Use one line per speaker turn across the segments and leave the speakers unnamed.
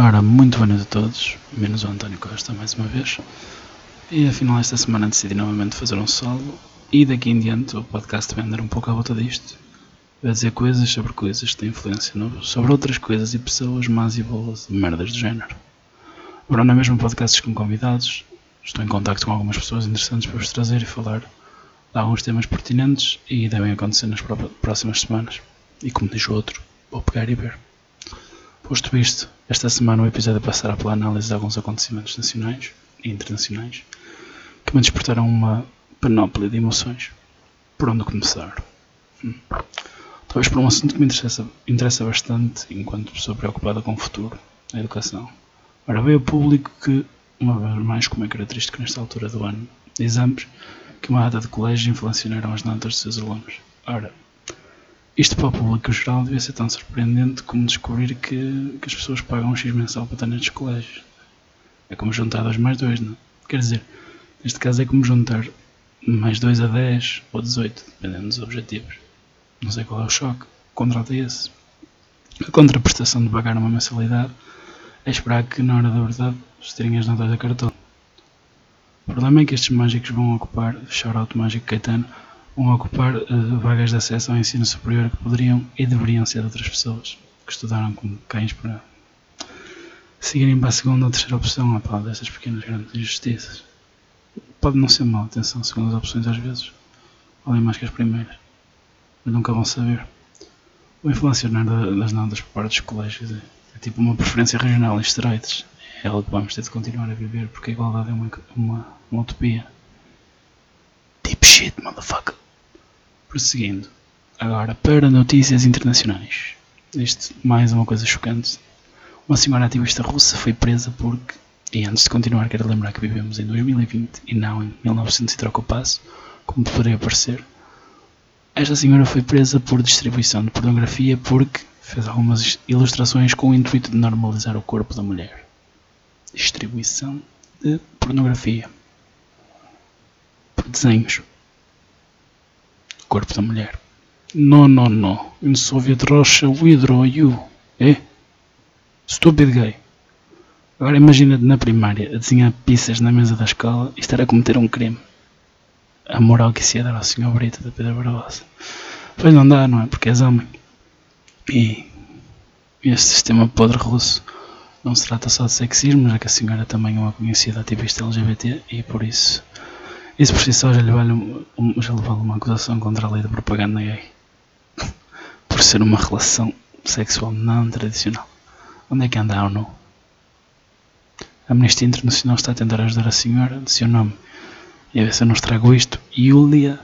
Ora, muito boa noite a todos, menos o António Costa mais uma vez. E afinal esta semana decidi novamente fazer um solo e daqui em diante o podcast vai andar um pouco à volta disto. Vai dizer coisas sobre coisas que têm influência no, sobre outras coisas e pessoas más e boas e merdas do género. Agora não é mesmo podcasts com convidados, estou em contacto com algumas pessoas interessantes para vos trazer e falar de alguns temas pertinentes e devem acontecer nas próximas semanas. E como diz o outro, vou pegar e ver. Posto isto, esta semana o episódio passará pela análise de alguns acontecimentos nacionais e internacionais que me despertaram uma panóplia de emoções. Por onde começar? Hum. Talvez por um assunto que me interessa, interessa bastante enquanto pessoa preocupada com o futuro, a educação. Ora, veio o público que, uma vez mais, como é característico nesta altura do ano de exames, que uma data de colégio inflacionaram as notas dos seus alunos. Ora, isto para o público geral devia ser tão surpreendente como descobrir que, que as pessoas pagam um X mensal para estar nestes colégios. É como juntar 2 mais 2, não? Quer dizer, neste caso é como juntar mais 2 a 10 ou 18, dependendo dos objetivos. Não sei qual é o choque. O contrato é esse. A contraprestação de pagar uma mensalidade é esperar que, na hora da verdade, se terem as notas da cartão. O problema é que estes mágicos vão ocupar, shout-out mágico Caetano, vão ocupar uh, vagas de acesso ao ensino superior que poderiam e deveriam ser de outras pessoas que estudaram como cães para seguirem para a segunda ou terceira opção a pau destas pequenas grandes injustiças. Pode não ser mal, atenção, segundas opções às vezes valem mais que as primeiras, mas nunca vão saber. O inflacionar das notas por parte dos colégios é, é tipo uma preferência regional em esteroides. É algo que vamos ter de continuar a viver porque a igualdade é uma, uma, uma utopia. Deep shit, motherfucker. Prosseguindo, agora para notícias internacionais. Isto, mais uma coisa chocante. Uma senhora ativista russa foi presa porque, e antes de continuar, quero lembrar que vivemos em 2020 e não em 1900 e troca o passo, como poderia parecer. Esta senhora foi presa por distribuição de pornografia porque fez algumas ilustrações com o intuito de normalizar o corpo da mulher. Distribuição de pornografia. Por desenhos corpo da mulher. No, no, no. In Soviet Russia we draw you. É? Stupid gay. Agora imagina-te na primária a desenhar pizzas na mesa da escola e estar a cometer um crime. A moral que se ia dar ao Sr. Brito da Pedra Barbosa. Pois não dá, não é? Porque és homem. E este sistema podre russo não se trata só de sexismo, já que a senhora também é uma conhecida ativista LGBT e por isso isso por si só já lhe vale, já lhe vale uma acusação contra a lei da propaganda gay. Por ser uma relação sexual não tradicional. Onde é que anda a ONU? A Amnistia Internacional está a tentar ajudar a senhora de seu nome. E a ver se eu não estrago isto. Yulia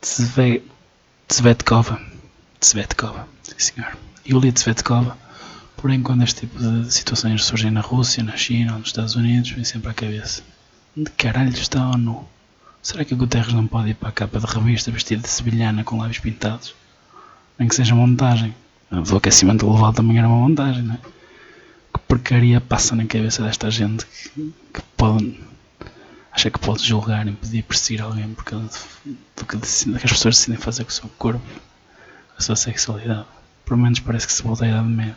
Tsvetkova. Tsvetkova, sim senhor. Yulia Tsvetkova. Porém, quando este tipo de situações surgem na Rússia, na China ou nos Estados Unidos, vem sempre à cabeça. Onde caralho está a ONU? Será que o Guterres não pode ir para a capa de revista vestido de sevilhana com lábios pintados? Nem que seja montagem. O aquecimento global também era uma montagem, não é? Que porcaria passa na cabeça desta gente que, que pode. acha que pode julgar, impedir, perseguir alguém por causa do que, do que as pessoas decidem fazer com o seu corpo, com a sua sexualidade. Pelo menos parece que se volta à Idade Média.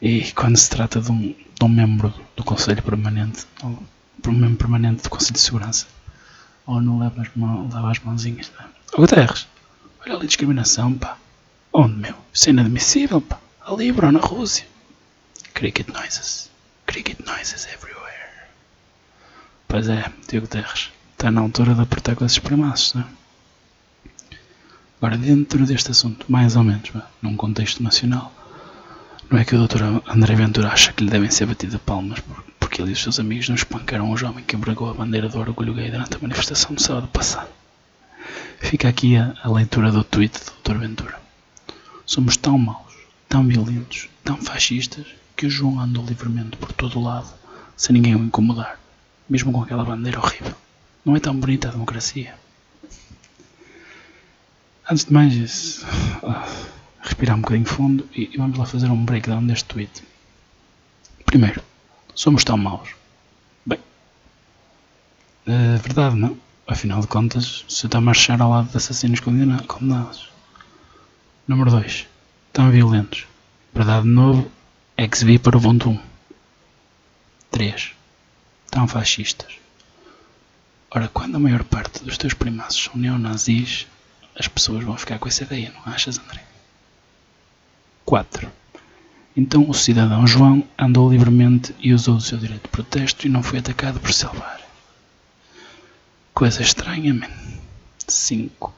E quando se trata de um, de um membro do Conselho Permanente, membro permanente do Conselho de Segurança. Ou não leva as, mão, leva as mãozinhas. Tá? Ô Guterres, olha ali discriminação, pá. Onde, meu? Isso é inadmissível, pá. Ali, bro, na Rússia. Cricket noises. Cricket noises everywhere. Pois é, Diogo Guterres. Está na altura de apertar com esses primaços, não é? Agora, dentro deste assunto, mais ou menos, num contexto nacional, não é que o Dr. André Ventura acha que lhe devem ser batidas palmas por porque ele e os seus amigos não espancaram o jovem que embragou a bandeira do orgulho gay durante a manifestação do sábado passado. Fica aqui a, a leitura do tweet do Dr. Ventura. Somos tão maus, tão violentos, tão fascistas, que o João andou livremente por todo o lado, sem ninguém o incomodar, mesmo com aquela bandeira horrível. Não é tão bonita a democracia. Antes de mais, uh, respirar um bocadinho fundo e, e vamos lá fazer um breakdown deste tweet. Primeiro, somos tão maus. Bem, é verdade, não? Afinal de contas, se está a marchar ao lado de assassinos condenados. Número 2. Tão violentos. Verdade de novo, Ex-vi para o Ubuntu 1. 3. Tão fascistas. Ora, quando a maior parte dos teus primaços são neonazis, as pessoas vão ficar com essa ideia, não achas, André? 4. Então o cidadão João andou livremente e usou do seu direito de protesto e não foi atacado por salvar. Coisa estranha, man. 5.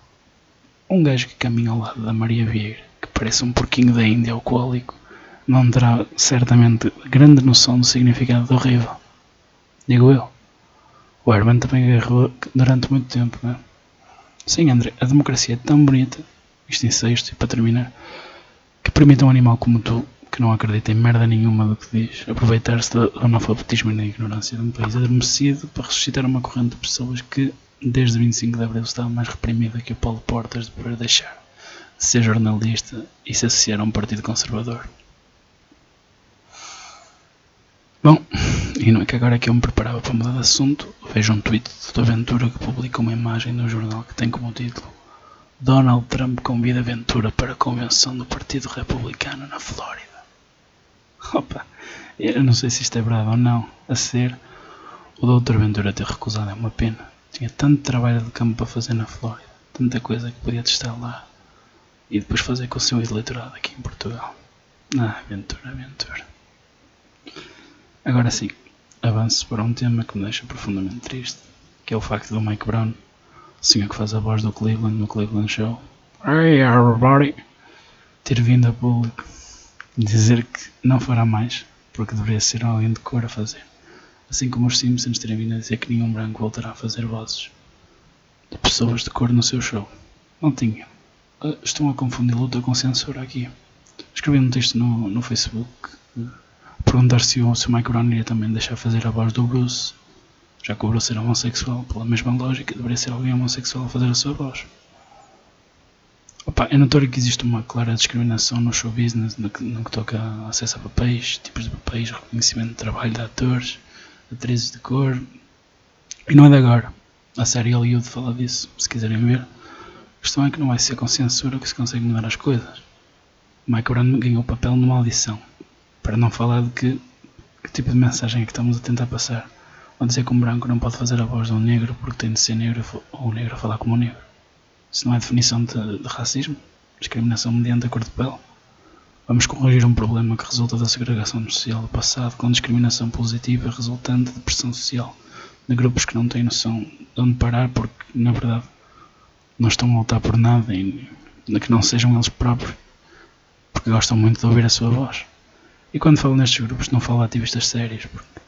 Um gajo que caminha ao lado da Maria Vieira, que parece um porquinho da Índia alcoólico, não terá certamente grande noção do significado do horrível. Digo eu. O Herman também agarrou durante muito tempo, não é? Sim, André, a democracia é tão bonita, isto em sexto e para terminar, que permite a um animal como tu, que não acredita em merda nenhuma do que diz, aproveitar-se do analfabetismo e da ignorância de um país adormecido para ressuscitar uma corrente de pessoas que, desde 25 de Abril, estava mais reprimida que o Paulo Portas de poder deixar de ser jornalista e se associar a um partido conservador. Bom, e não é que agora que eu me preparava para mudar de assunto, vejo um tweet do Ventura que publica uma imagem no jornal que tem como título Donald Trump convida Ventura para a convenção do Partido Republicano na Flórida. Opa, eu não sei se isto é verdade ou não. A ser, o Dr. Ventura ter recusado é uma pena. Tinha tanto trabalho de campo para fazer na Flórida, tanta coisa que podia testar lá e depois fazer com o seu eleitorado aqui em Portugal. Ah, Ventura, Ventura. Agora sim, avanço para um tema que me deixa profundamente triste, que é o facto do Mike Brown, o senhor que faz a voz do Cleveland no Cleveland Show, Hey everybody, ter vindo a público dizer que não fará mais, porque deveria ser alguém de cor a fazer. Assim como os Simpsons terem vindo a dizer que nenhum branco voltará a fazer vozes de pessoas de cor no seu show. Não tinha. Ah, estão a confundir luta com censura aqui. Escrevi um texto no, no Facebook perguntar se o, se o Mike Brown iria também deixar fazer a voz do Bruce, já que o Bruce era homossexual, pela mesma lógica, deveria ser alguém homossexual a fazer a sua voz. Opa, é notório que existe uma clara discriminação no show business no que, no que toca acesso a papéis, tipos de papéis, reconhecimento de trabalho de atores, atrizes de cor. E não é de agora. A série Hollywood fala disso, se quiserem ver. A questão é que não vai ser com censura que se consegue mudar as coisas. Mike Brown ganhou o papel numa audição. Para não falar de que, que tipo de mensagem é que estamos a tentar passar. Ou dizer que um branco não pode fazer a voz de um negro porque tem de ser negro ou um negro a falar como um negro. Isso não é definição de, de racismo? Discriminação mediante a cor de pele? Vamos corrigir um problema que resulta da segregação social do passado com discriminação positiva resultante de pressão social de grupos que não têm noção de onde parar porque, na verdade, não estão a lutar por nada e que não sejam eles próprios porque gostam muito de ouvir a sua voz. E quando falo nestes grupos, não falo de ativistas sérios, porque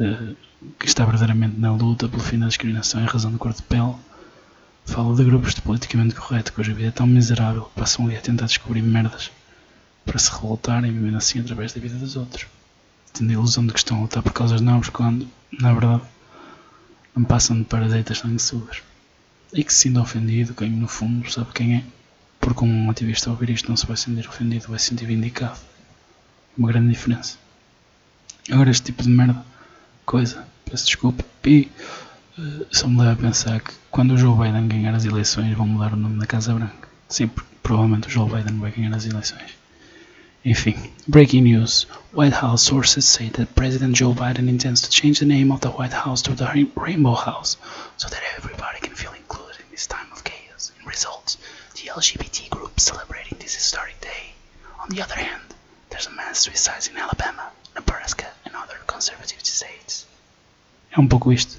uh, que está verdadeiramente na luta pelo fim da discriminação em razão da cor de pele. Falo de grupos de politicamente correto, cuja vida é tão miserável que passam ali a tentar descobrir merdas para se revoltarem, vivendo assim através da vida dos outros. Tendo a ilusão de que estão a lutar por causas nobres, quando, na verdade, não passam de parasitas sanguessugas. E que se sinta ofendido, quem no fundo sabe quem é, porque um ativista ouvir isto não se vai sentir ofendido, vai se sentir vindicado uma grande diferença. Agora este tipo de merda, coisa, peço desculpa, uh, só me leva a pensar que quando o Joe Biden ganhar as eleições vão mudar o nome da Casa Branca. Sim, provavelmente o Joe Biden vai ganhar as eleições. Enfim, breaking news. White House sources say that President Joe Biden intends to change the name of the White House to the Rainbow House so that everybody can feel included in this time of chaos. In results, the LGBT group celebrating this historic day. On the other hand, There's a mass suicides in Alabama, Nebraska and other conservative states. É um pouco isto.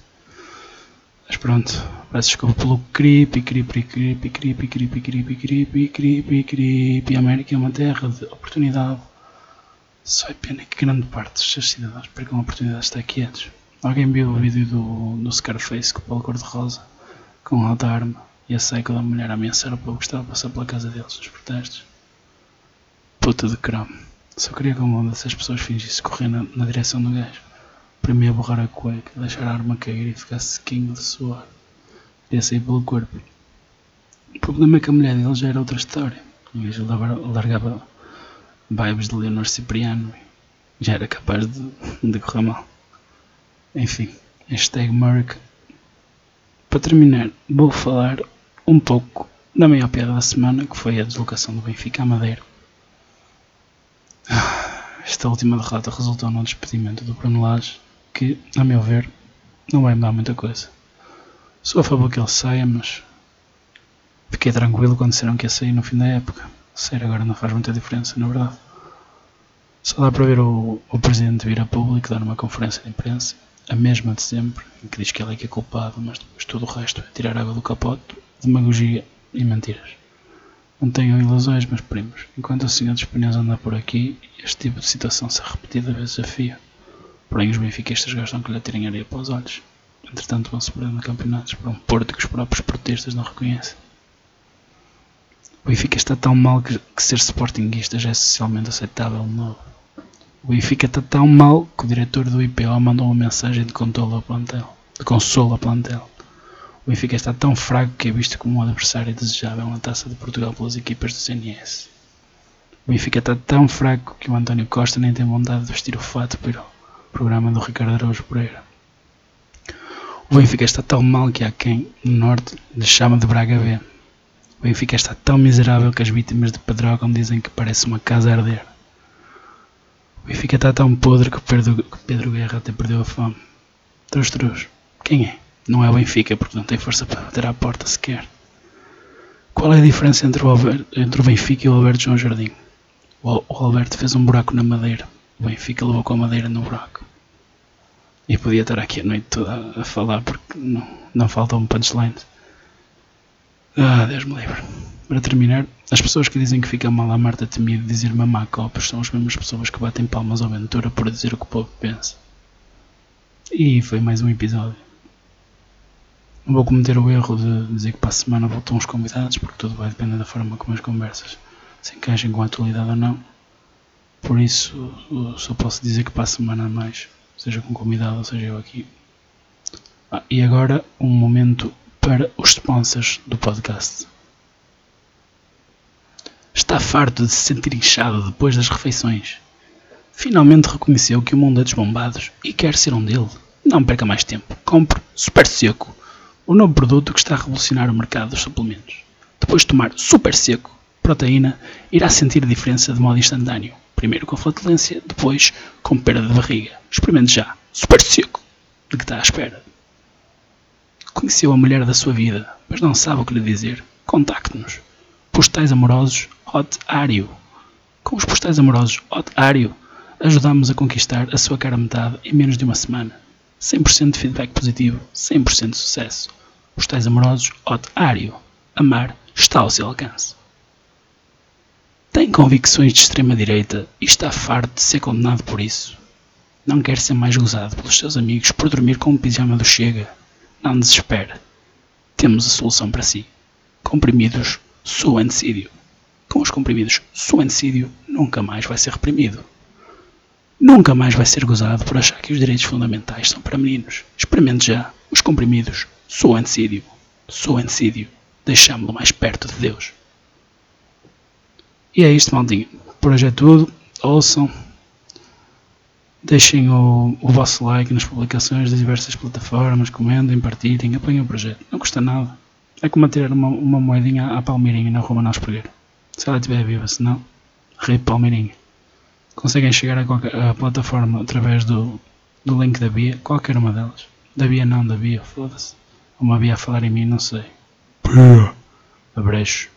Mas pronto, peço desculpa pelo creepy, creepy, creepy, creepy, creepy, creepy, creepy, creepy, creepy. A América é uma terra de oportunidade. Só é pena que grande parte dos seus cidadãos percam a oportunidade de estar quietos. Alguém viu o vídeo do, do Scarface com o Paulo Cor-de-Rosa com alta arma e a seca da mulher a ameaçar o povo que estava a passar pela casa deles nos protestos? Puta de crame. Só queria que uma dessas pessoas fingisse correr na, na direção do gajo. Primeiro borrar a cueca, deixar a arma cair e ficar sequinho de suor. Queria sair pelo corpo. O problema é que a mulher dele já era outra história. O gajo largava vibes de Leonor Cipriano já era capaz de, de correr mal. Enfim, hashtag Merck. Para terminar, vou falar um pouco da maior piada da semana, que foi a deslocação do Benfica à Madeira esta última derrota resultou no despedimento do Bruno Lage, que, a meu ver, não vai mudar muita coisa. Sou a favor que ele saia, mas fiquei tranquilo quando disseram que ia sair no fim da época. Sair agora não faz muita diferença, na verdade. Só dá para ver o, o presidente vir a público dar uma conferência de imprensa, a mesma de sempre, em que diz que ele é que é culpado, mas depois tudo o resto é tirar água do capote, demagogia e mentiras. Não tenham ilusões, meus primos. Enquanto o senhor dos pneus anda por aqui, este tipo de situação se repetida vezes a fio. Porém, os benfiquistas gostam que lhe atirem areia para os olhos. Entretanto, vão-se campeonatos para um Porto que os próprios portistas não reconhecem. O Benfica está tão mal que, que ser sportinguista já é socialmente aceitável de novo. O Benfica está tão mal que o diretor do IPO mandou uma mensagem de consolo ao plantel. De consolo ao plantel. O Benfica está tão fraco que é visto como um adversário desejável na Taça de Portugal pelas equipas do CNS. O Benfica está tão fraco que o António Costa nem tem vontade de vestir o fato para programa do Ricardo Araújo Pereira. O Benfica está tão mal que há quem, no Norte, lhe chama de Braga B. O Benfica está tão miserável que as vítimas de Pedrógão dizem que parece uma casa a arder. O Benfica está tão podre que Pedro, que Pedro Guerra até perdeu a fome. Trus, trus. Quem é? Não é o Benfica, porque não tem força para bater à porta sequer. Qual é a diferença entre o, entre o Benfica e o Alberto João Jardim? O, o Alberto fez um buraco na madeira. O Benfica levou com a madeira no buraco. E podia estar aqui a noite toda a, falar porque não, não faltam punchlines. Ah, Deus me livre. Para terminar, as pessoas que dizem que fica mal a Marta Temido dizer mamá copos são as mesmas pessoas que batem palmas ao Ventura por dizer o que o povo pensa. E foi mais um episódio. Não vou cometer o erro de dizer que para a semana voltam os convidados, porque tudo vai depender da forma como as conversas se encaixem com a atualidade ou não. Por isso, só posso dizer que para a semana a mais, seja com convidado ou seja eu aqui. Ah, e agora, um momento para os sponsors do podcast. Está farto de se sentir inchado depois das refeições? Finalmente reconheceu que o mundo é dos bombados e quer ser um dele? Não perca mais tempo. Compre Super Seco, o novo produto que está a revolucionar o mercado dos suplementos. Depois de tomar Super Seco, proteína, irá sentir a diferença de modo instantâneo. Primeiro com flatulência, depois com perda de barriga. Experimente já. Super Seco. De que está à espera? Conheceu a mulher da sua vida, mas não sabe o que lhe dizer? Contacte-nos. Postais Amorosos Hot Ario. Com os postais amorosos Hot Ario, ajudamos a conquistar a sua cara metade em menos de uma semana. 100% de feedback positivo, 100% de sucesso. Postais amorosos Hot Ario. Amar está ao seu alcance. Tem convicções de extrema-direita e está farto de ser condenado por isso. Não quer ser mais gozado pelos seus amigos por dormir com um pijama do Chega. Não desespere. Temos a solução para si. Comprimidos Suancídio. Com os comprimidos Suancídio nunca mais vai ser reprimido. Nunca mais vai ser gozado por achar que os direitos fundamentais são para meninos. Experimente já os comprimidos Suancídio. Suancídio. Deixámo-lo mais perto de Deus. E é isto, maldinho. Por hoje é tudo. Ouçam. Deixem o, o vosso like nas publicações das diversas plataformas, comentem, partilhem, apoiem o projeto. Não custa nada. É como tirar uma, uma moedinha à Palmeirinha na rua Manuel Espregueiro. Se ela estiver viva, se não, rei Palmeirinha. Conseguem chegar a qualquer a plataforma através do, do link da Bia, qualquer uma delas. Da Bia não, da Bia, foda-se. Uma Bia a falar em mim, não sei. Bia. Abrecho.